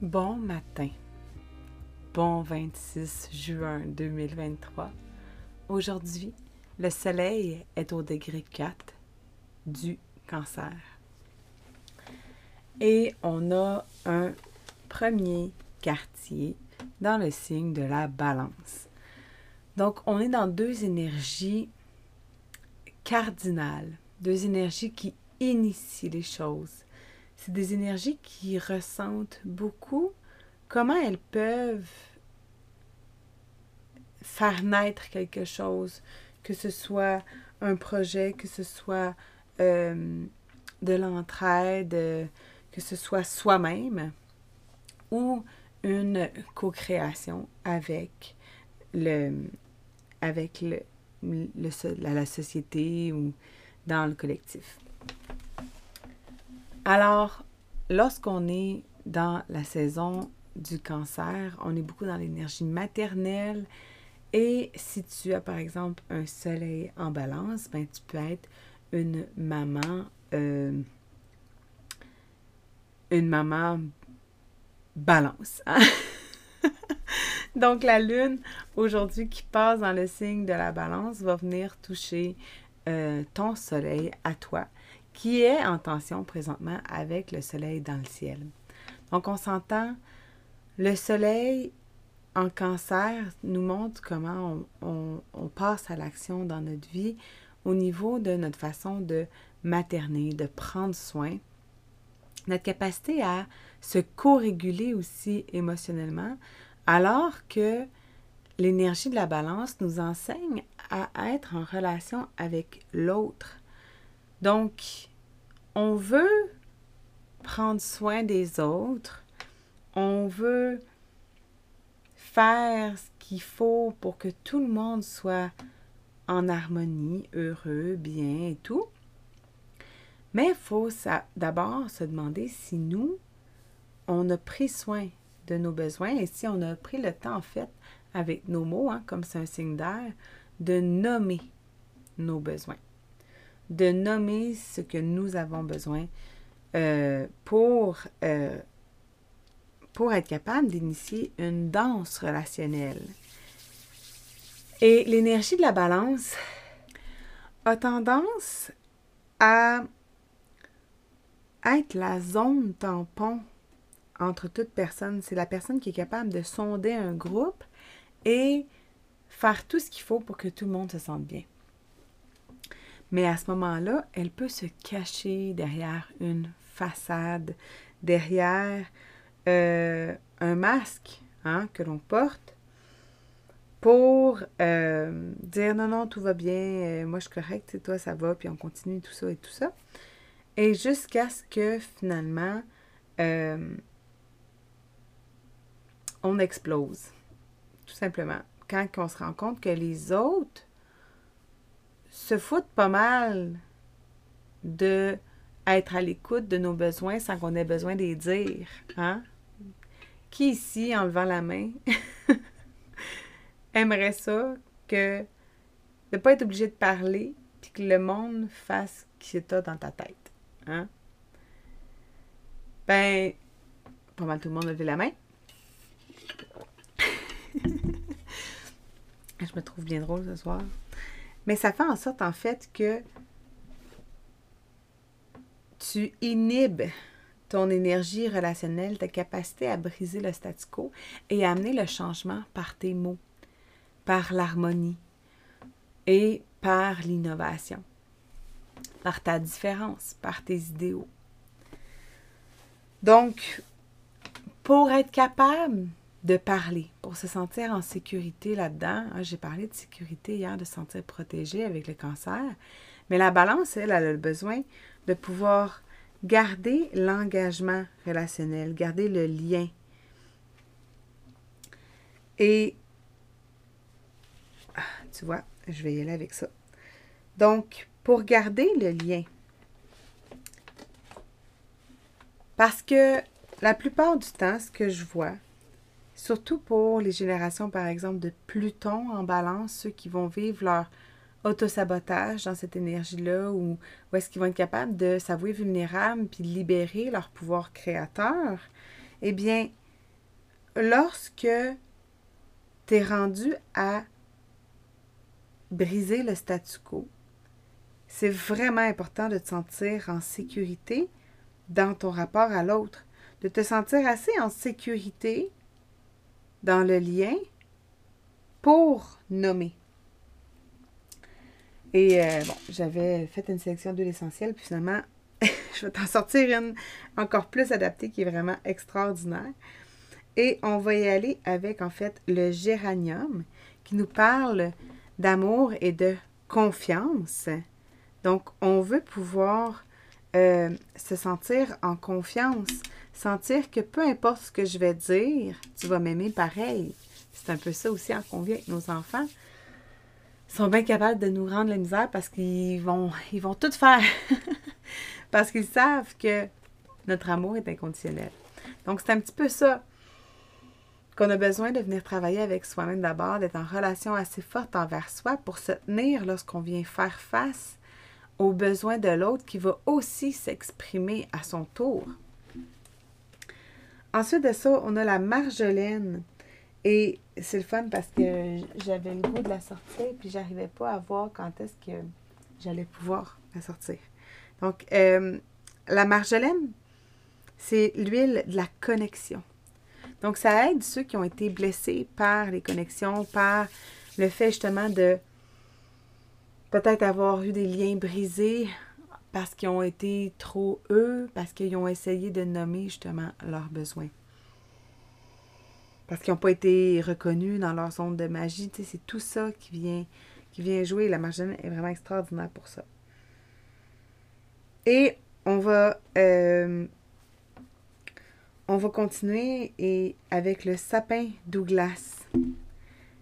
Bon matin. Bon 26 juin 2023. Aujourd'hui, le soleil est au degré 4 du cancer. Et on a un premier quartier dans le signe de la balance. Donc, on est dans deux énergies cardinales, deux énergies qui initient les choses c'est des énergies qui ressentent beaucoup comment elles peuvent faire naître quelque chose, que ce soit un projet, que ce soit euh, de l'entraide, que ce soit soi-même ou une co-création avec le avec le, la société ou dans le collectif? Alors, lorsqu'on est dans la saison du cancer, on est beaucoup dans l'énergie maternelle. Et si tu as par exemple un soleil en balance, ben, tu peux être une maman, euh, une maman balance. Hein? Donc la lune aujourd'hui qui passe dans le signe de la balance va venir toucher euh, ton soleil à toi qui est en tension présentement avec le soleil dans le ciel. Donc on s'entend, le soleil en cancer nous montre comment on, passe à l'action dans notre vie au niveau de notre façon de materner, de prendre soin, notre capacité à se co-réguler aussi émotionnellement, alors que l'énergie de la balance nous enseigne à être en relation avec l'autre. Donc, on veut prendre soin des autres, on veut faire ce qu'il faut pour que tout le monde soit en harmonie, heureux, bien et tout. Mais il faut d'abord se demander si nous, on a pris soin de nos besoins et si on a pris le temps, en fait, avec nos mots, hein, comme c'est un signe d'air, de nommer nos besoins de nommer ce que nous avons besoin euh, pour, euh, pour être capable d'initier une danse relationnelle. Et l'énergie de la balance a tendance à être la zone tampon entre toutes personnes. C'est la personne qui est capable de sonder un groupe et faire tout ce qu'il faut pour que tout le monde se sente bien. Mais à ce moment-là, elle peut se cacher derrière une façade, derrière euh, un masque hein, que l'on porte pour euh, dire non, non, tout va bien, euh, moi je suis correcte, toi ça va, puis on continue tout ça et tout ça. Et jusqu'à ce que finalement, on explose, tout simplement. Quand on se rend compte que les autres se foutent pas mal de être à l'écoute de nos besoins sans qu'on ait besoin de les dire. Hein? Qui ici, en levant la main, aimerait ça que de ne pas être obligé de parler puis que le monde fasse ce que tu as dans ta tête? Hein? Ben, pas mal tout le monde a levé la main. Je me trouve bien drôle ce soir. Mais ça fait en sorte, en fait, que tu inhibes ton énergie relationnelle, ta capacité à briser le statu quo et à amener le changement par tes mots, par l'harmonie et par l'innovation, par ta différence, par tes idéaux. Donc, pour être capable de parler, pour se sentir en sécurité là-dedans. Ah, j'ai parlé de sécurité hier, de se sentir protégé avec le cancer. Mais la balance, elle, elle a le besoin de pouvoir garder l'engagement relationnel, garder le lien. Et, ah, tu vois, je vais y aller avec ça. Donc, pour garder le lien, parce que la plupart du temps, ce que je vois, surtout pour les générations, par exemple, de Pluton en balance, ceux qui vont vivre leur autosabotage dans cette énergie-là, ou, est-ce qu'ils vont être capables de s'avouer vulnérables puis libérer leur pouvoir créateur, eh bien, lorsque tu es rendu à briser le statu quo, c'est vraiment important de te sentir en sécurité dans ton rapport à l'autre, de te sentir assez en sécurité dans le lien pour nommer. Et euh, bon, j'avais fait une sélection d'huile essentielle, puis finalement, je vais t'en sortir une encore plus adaptée qui est vraiment extraordinaire. Et on va y aller avec en fait le géranium qui nous parle d'amour et de confiance. Donc, on veut pouvoir euh, se sentir en confiance, sentir que peu importe ce que je vais dire, tu vas m'aimer pareil. C'est un peu ça aussi qu'on vit avec nos enfants. Ils sont bien capables de nous rendre la misère parce qu'ils vont, ils vont tout faire. parce qu'ils savent que notre amour est inconditionnel. Donc, c'est un petit peu ça qu'on a besoin de venir travailler avec soi-même d'abord, d'être en relation assez forte envers soi pour se tenir lorsqu'on vient faire face aux besoins de l'autre qui va aussi s'exprimer à son tour. Ensuite de ça, on a la marjolaine. Et c'est le fun parce que j'avais le goût de la sortir, puis j'arrivais pas à voir quand est-ce que j'allais pouvoir la sortir. Donc, euh, la marjolaine, c'est l'huile de la connexion. Donc, ça aide ceux qui ont été blessés par les connexions, par le fait justement de peut-être avoir eu des liens brisés parce qu'ils ont été trop eux, parce qu'ils ont essayé de nommer justement leurs besoins. Parce qu'ils n'ont pas été reconnus dans leur zone de magie. C'est tout ça qui vient, qui vient jouer. La magie est vraiment extraordinaire pour ça. Et on va, euh, on va continuer et avec le sapin Douglas.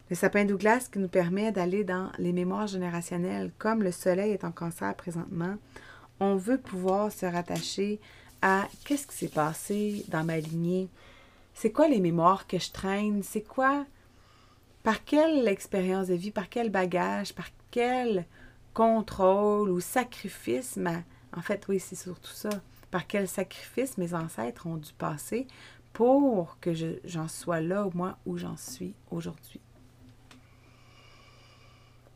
Le sapin Douglas qui nous permet d'aller dans les mémoires générationnelles. Comme le soleil est en cancer présentement, on veut pouvoir se rattacher à qu'est-ce qui s'est passé dans ma lignée. C'est quoi les mémoires que je traîne? C'est quoi, par quelle expérience de vie, par quel bagage, par quel contrôle ou sacrifice, en fait, oui, c'est surtout ça, par quel sacrifice mes ancêtres ont dû passer pour que j'en sois là, moi, où j'en suis aujourd'hui.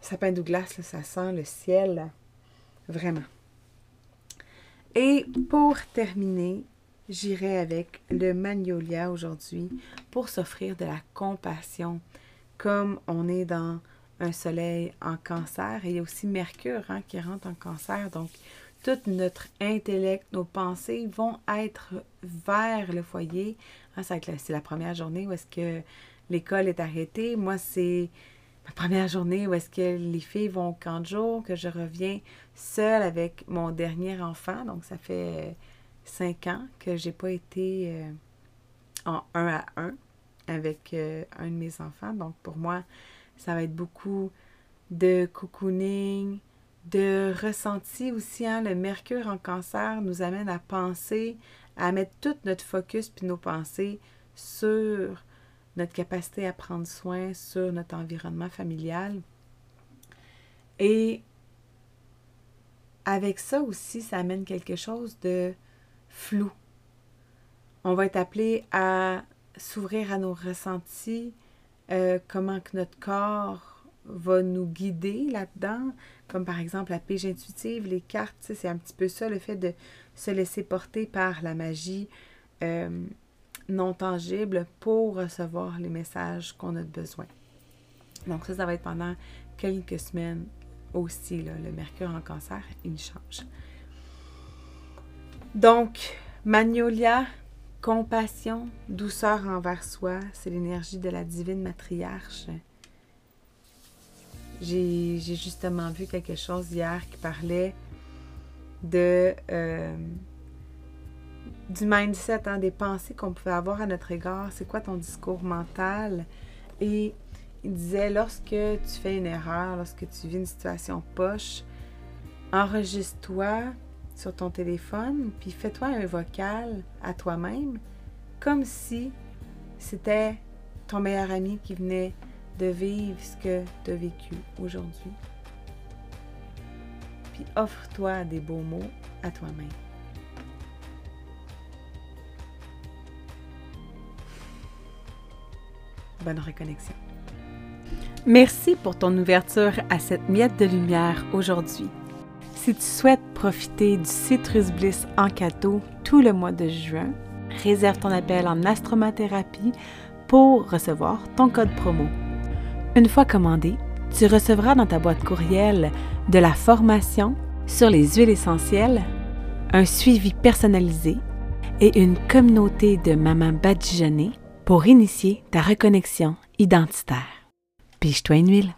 Sapin Douglas, ça sent le ciel, vraiment. Et pour terminer, j'irai avec le magnolia aujourd'hui pour s'offrir de la compassion. Comme on est dans un soleil en cancer, et il y a aussi Mercure hein, qui rentre en cancer, donc tout notre intellect, nos pensées vont être vers le foyer. Hein, c'est la première journée où est-ce que l'école est arrêtée. Moi, c'est première journée où est-ce que les filles vont au camp de jour, que je reviens seule avec mon dernier enfant. Donc, ça fait cinq ans que j'ai pas été euh, en un à un avec euh, un de mes enfants. Donc, pour moi, ça va être beaucoup de cocooning, de ressenti aussi. Hein. Le mercure en cancer nous amène à penser, à mettre tout notre focus puis nos pensées sur notre capacité à prendre soin sur notre environnement familial. Et avec ça aussi, ça amène quelque chose de flou. On va être appelé à s'ouvrir à nos ressentis, euh, comment que notre corps va nous guider là-dedans, comme par exemple la pige intuitive, les cartes, c'est un petit peu ça, le fait de se laisser porter par la magie. Euh, non tangible pour recevoir les messages qu'on a besoin. Donc ça, ça va être pendant quelques semaines aussi. le mercure en cancer, il change. Donc, Magnolia, compassion, douceur envers soi, c'est l'énergie de la divine matriarche. J'ai justement vu quelque chose hier qui parlait de euh, du mindset, hein, des pensées qu'on pouvait avoir à notre égard. C'est quoi ton discours mental? Et il disait, lorsque tu fais une erreur, lorsque tu vis une situation poche, enregistre-toi sur ton téléphone, puis fais-toi un vocal à toi-même, comme si c'était ton meilleur ami qui venait de vivre ce que tu as vécu aujourd'hui. Puis offre-toi des beaux mots à toi-même. Bonne reconnexion. Merci pour ton ouverture à cette miette de lumière aujourd'hui. Si tu souhaites profiter du Citrus Bliss en cadeau tout le mois de juin, réserve ton appel en astromathérapie pour recevoir ton code promo. Une fois commandé, tu recevras dans ta boîte courriel de la formation sur les huiles essentielles, un suivi personnalisé et une communauté de mamans badigeonnées pour initier ta reconnexion identitaire. Piche-toi une huile.